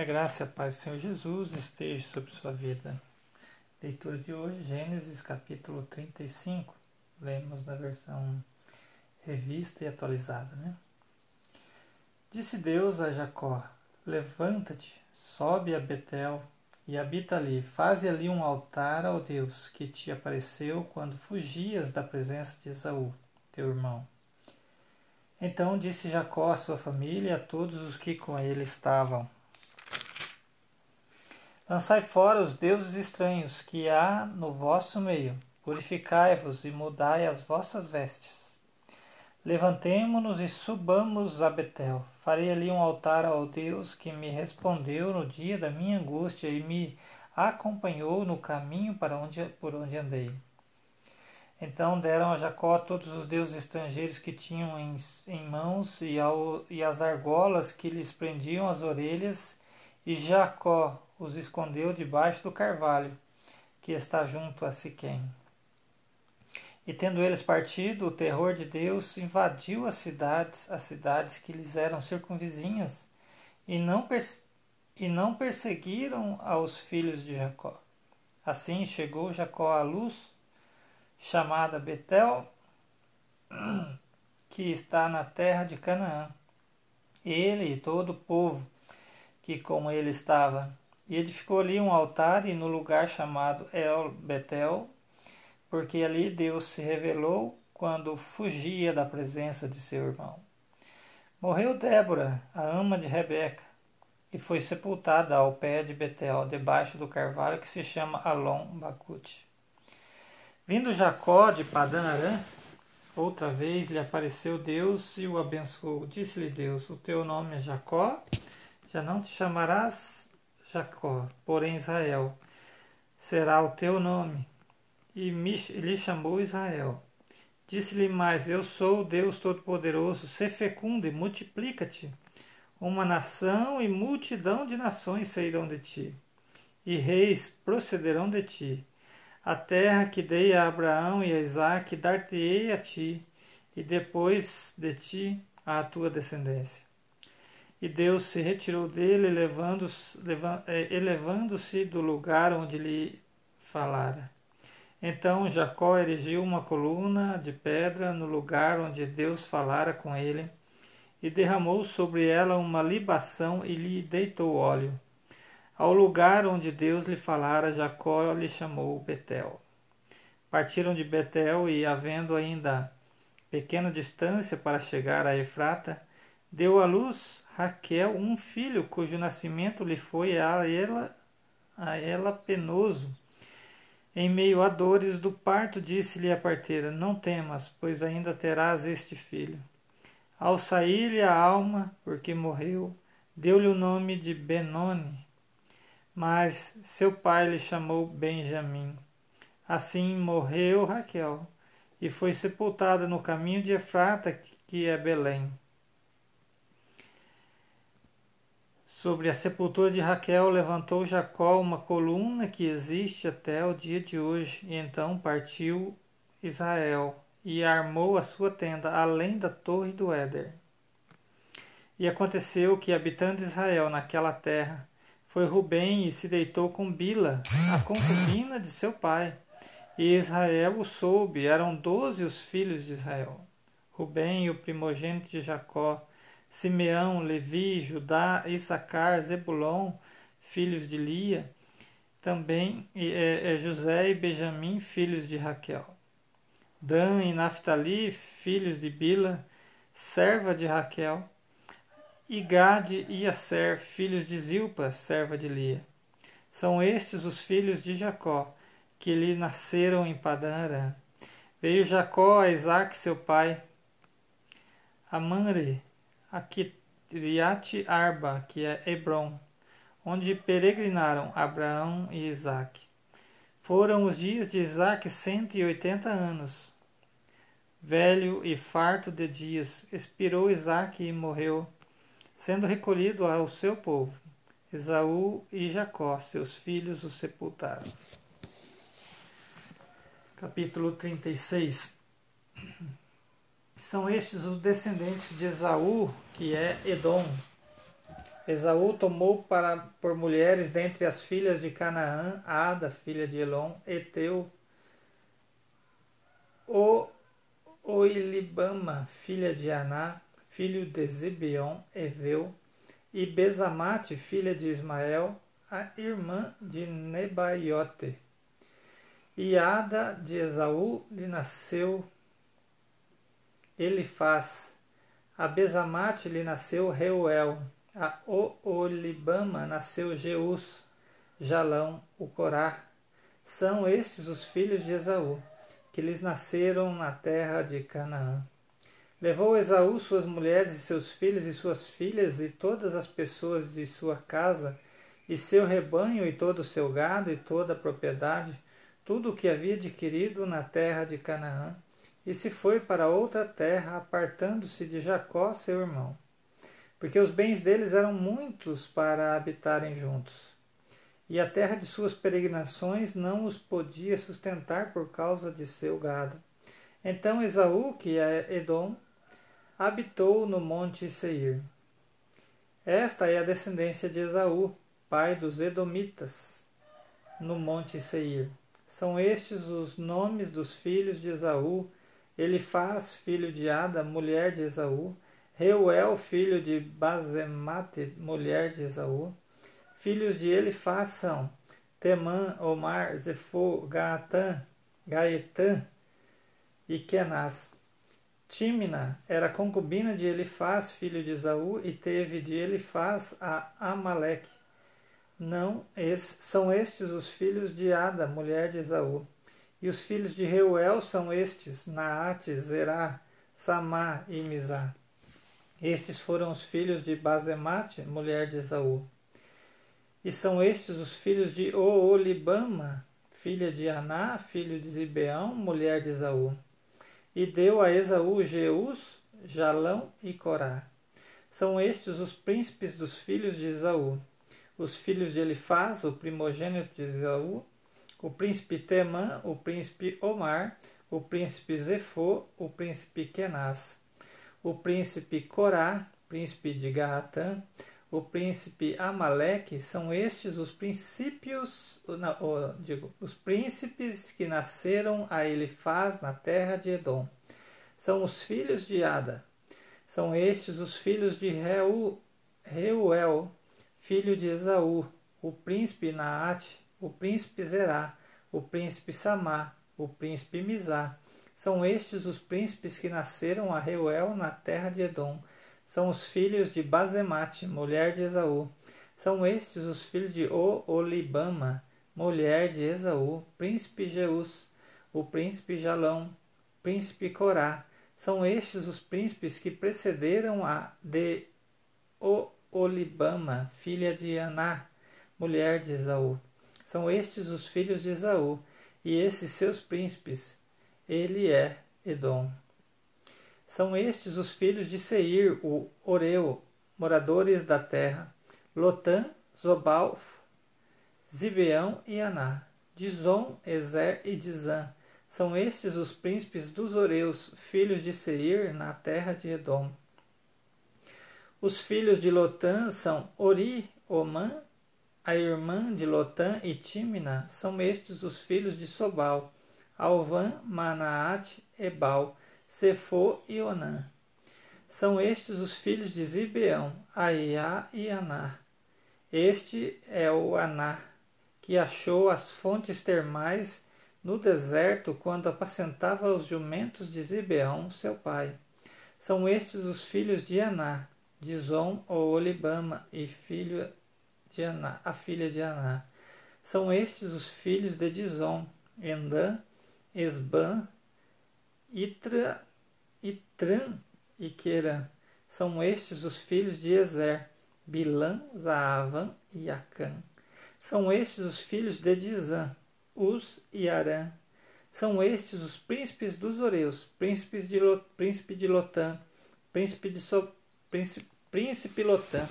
A graça e a paz do Senhor Jesus esteja sobre sua vida. Leitura de hoje, Gênesis capítulo 35. Lemos na versão revista e atualizada, né? Disse Deus a Jacó: Levanta-te, sobe a Betel e habita ali. Faze ali um altar ao Deus que te apareceu quando fugias da presença de Esaú, teu irmão. Então disse Jacó à sua família e a todos os que com ele estavam: Lançai fora os deuses estranhos que há no vosso meio, purificai-vos e mudai as vossas vestes. Levantemo-nos e subamos a Betel. Farei ali um altar ao Deus que me respondeu no dia da minha angústia e me acompanhou no caminho para onde, por onde andei. Então deram a Jacó todos os deuses estrangeiros que tinham em, em mãos e, ao, e as argolas que lhes prendiam as orelhas, e Jacó os escondeu debaixo do carvalho, que está junto a Siquém. E tendo eles partido, o terror de Deus invadiu as cidades, as cidades que lhes eram circunvizinhas, e não, e não perseguiram aos filhos de Jacó. Assim chegou Jacó à luz, chamada Betel, que está na terra de Canaã. Ele e todo o povo que com ele estava, e edificou ali um altar e no lugar chamado El Betel, porque ali Deus se revelou quando fugia da presença de seu irmão. Morreu Débora, a ama de Rebeca, e foi sepultada ao pé de Betel, debaixo do carvalho que se chama Alon Bacute. Vindo Jacó de Padan Aram, outra vez lhe apareceu Deus e o abençoou. Disse-lhe Deus: O teu nome é Jacó, já não te chamarás Jacó, porém Israel será o teu nome. E lhe chamou Israel. Disse-lhe mais: Eu sou o Deus Todo-Poderoso, se fecundo e multiplica-te. Uma nação e multidão de nações sairão de ti, e reis procederão de ti. A terra que dei a Abraão e a Isaque dar-te-ei a ti, e depois de ti a tua descendência. E Deus se retirou dele, é, elevando-se do lugar onde lhe falara. Então Jacó erigiu uma coluna de pedra no lugar onde Deus falara com ele, e derramou sobre ela uma libação e lhe deitou óleo. Ao lugar onde Deus lhe falara, Jacó lhe chamou Betel. Partiram de Betel e, havendo ainda pequena distância para chegar a Efrata, deu à luz Raquel um filho cujo nascimento lhe foi a ela, a ela penoso. Em meio a dores do parto, disse-lhe a parteira: Não temas, pois ainda terás este filho. Ao sair-lhe a alma, porque morreu, deu-lhe o nome de Benoni, mas seu pai lhe chamou Benjamim. Assim morreu Raquel e foi sepultada no caminho de Efrata, que é Belém. Sobre a sepultura de Raquel levantou Jacó uma coluna que existe até o dia de hoje, e então partiu Israel e armou a sua tenda além da torre do Éder. E aconteceu que, habitando Israel naquela terra, foi Rubem e se deitou com Bila, a concubina de seu pai. E Israel o soube, eram doze os filhos de Israel. Rubem, o primogênito de Jacó, Simeão, Levi, Judá, Issacar, Zebulon, filhos de Lia, também é, é José e Benjamim, filhos de Raquel. Dan e Naphtali, filhos de Bila, serva de Raquel. E Gade e Aser, filhos de Zilpa, serva de Lia. São estes os filhos de Jacó, que lhe nasceram em Padan Veio Jacó a Isaac, seu pai, a Manre, a Kiriat Arba, que é Hebron, onde peregrinaram Abraão e Isaque. Foram os dias de Isaque cento e oitenta anos. Velho e farto de dias, expirou Isaque e morreu, sendo recolhido ao seu povo. Esaú e Jacó, seus filhos, o sepultaram. Capítulo 36 são estes os descendentes de Esaú, que é Edom. Esaú tomou para, por mulheres dentre as filhas de Canaã, Ada, filha de Elon, Eteu, o Oilibama, filha de Aná, filho de Zibeon, Eveu, e Bezamate, filha de Ismael, a irmã de Nebaiote. E Ada de Esaú lhe nasceu Elifaz. A Bezamate lhe nasceu Reuel. A Oolibama nasceu Jeus, Jalão, o Corá. São estes os filhos de Esaú, que lhes nasceram na terra de Canaã. Levou Esaú suas mulheres e seus filhos e suas filhas e todas as pessoas de sua casa, e seu rebanho e todo o seu gado e toda a propriedade, tudo o que havia adquirido na terra de Canaã, e se foi para outra terra, apartando-se de Jacó, seu irmão, porque os bens deles eram muitos para habitarem juntos. E a terra de suas peregrinações não os podia sustentar por causa de seu gado. Então Esaú, que é Edom, habitou no monte Seir. Esta é a descendência de Esaú, pai dos Edomitas, no monte Seir. São estes os nomes dos filhos de Esaú: Elifaz, filho de Ada, mulher de Esaú, Reuel, filho de Bazemate, mulher de Esaú. Filhos de Elifaz são Temã, Omar, Zefô, Gaatã, Gaetã e Kenaz. Tímina era concubina de Elifaz, filho de Esaú, e teve de Elifaz a Amaleque. Não, são estes os filhos de Ada, mulher de Esaú. E os filhos de Reuel são estes, Naate, Zerá, Samá e Mizá. Estes foram os filhos de Bazemate, mulher de Esaú. E são estes os filhos de Oolibama, filha de Aná, filho de Zibeão, mulher de Esaú e deu a Esaú Jeus, Jalão e Corá. São estes os príncipes dos filhos de Esaú. Os filhos de Elifaz, o primogênito de Esaú, o príncipe Temã, o príncipe Omar, o príncipe Zefô, o príncipe Kenaz, o príncipe Corá, príncipe de Gaatã, o príncipe Amaleque, são estes os princípios, não, digo, os príncipes que nasceram a Elifaz na terra de Edom. São os filhos de Ada. São estes os filhos de Reu, Reuel, filho de Esaú, o príncipe Naate, o príncipe Zerá, o príncipe Samá, o príncipe Mizá. São estes os príncipes que nasceram a Reuel na terra de Edom são os filhos de Bazemate, mulher de Esaú. São estes os filhos de Oolibama, mulher de Esaú, príncipe Jeus, o príncipe Jalão, príncipe Corá. São estes os príncipes que precederam a de Oolibama, filha de Aná, mulher de Esaú. São estes os filhos de Esaú, e esses seus príncipes. Ele é Edom. São estes os filhos de Seir, o Oreu, moradores da terra, Lotã, Zobal, Zibeão e Aná, Dizon, Ezer e Dizã. São estes os príncipes dos Oreus, filhos de Seir, na terra de Edom. Os filhos de Lotã são Ori, Omã, a irmã de Lotã e Tímina. São estes os filhos de Sobal, Alvã, Manaate, Ebal. Sefô e Onã. São estes os filhos de Zibeão, Aiá e Aná. Este é o Aná, que achou as fontes termais no deserto quando apacentava os jumentos de Zibeão, seu pai. São estes os filhos de Aná, Dizon ou Olibama, e filho de Aná, a filha de Aná. São estes os filhos de Dizon, Endã, Esban Itra, Itran e. São estes os filhos de Ezer, Bilã, Zaavan e Acã. São estes os filhos de Dizã, Uz e Arã. São estes os príncipes dos Oreus, príncipes de príncipe de Lotã, príncipe de so, príncipe, príncipe Lotã,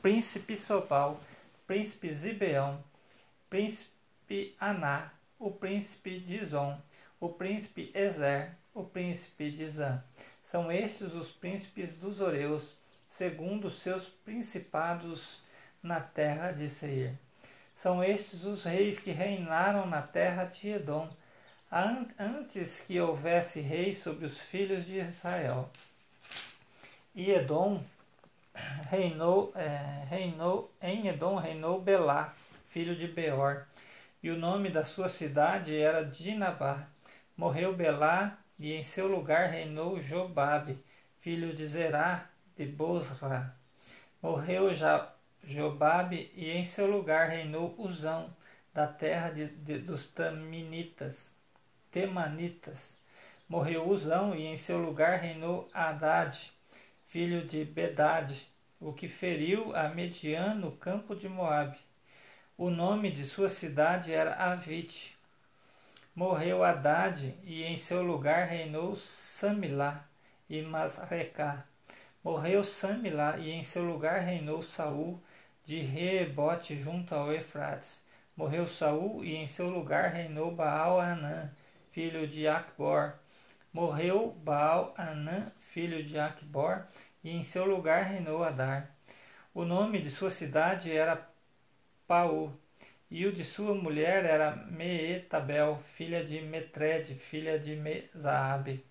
príncipe Sobal, príncipe Zibeão, príncipe Aná, o príncipe Dizon, o príncipe Ezer, o príncipe Zã. São estes os príncipes dos Oreus, segundo seus principados na terra de Seir. São estes os reis que reinaram na terra de Edom, antes que houvesse rei sobre os filhos de Israel. E Edom reinou, é, reinou em Edom reinou Belá, filho de Beor, e o nome da sua cidade era Dinabá. Morreu Belá, e em seu lugar reinou Jobabe, filho de Zerá de Bosra. Morreu já Jobabe, e em seu lugar reinou Uzão, da terra de, de, dos Taminitas, Temanitas. Morreu Uzão, e em seu lugar reinou Haddad, filho de Bedade, o que feriu a Median no campo de Moabe. O nome de sua cidade era Avite. Morreu Haddad, e em seu lugar reinou Samilá e Masrecá. Morreu Samilá, e em seu lugar reinou Saul de Rebote junto ao Efrates. Morreu Saul, e em seu lugar reinou Baal-Anã, filho de Acbor. Morreu Baal-Anã, filho de Acbor, e em seu lugar reinou Adar. O nome de sua cidade era Pau, e o de sua mulher era Meetabel, filha de Metred, filha de Mezaabe.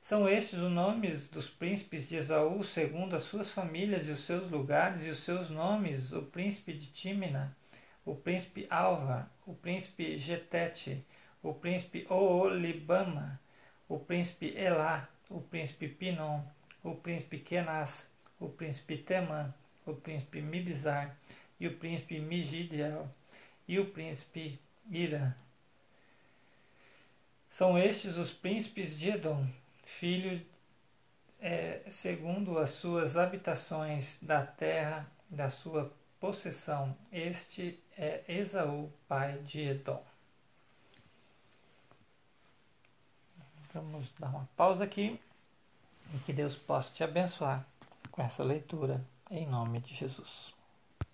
São estes os nomes dos príncipes de Esaú, segundo as suas famílias e os seus lugares e os seus nomes: o príncipe de Tímina, o príncipe Alva, o príncipe Getete, o príncipe Oolibama, o príncipe Elá, o príncipe Pinon, o príncipe Kenaz, o príncipe Temã, o príncipe Mibizar e o príncipe Migidiel e o príncipe Ira. São estes os príncipes de Edom, filho é, segundo as suas habitações da terra da sua possessão. Este é Esaú, pai de Edom. Vamos dar uma pausa aqui. E que Deus possa te abençoar com essa leitura, em nome de Jesus.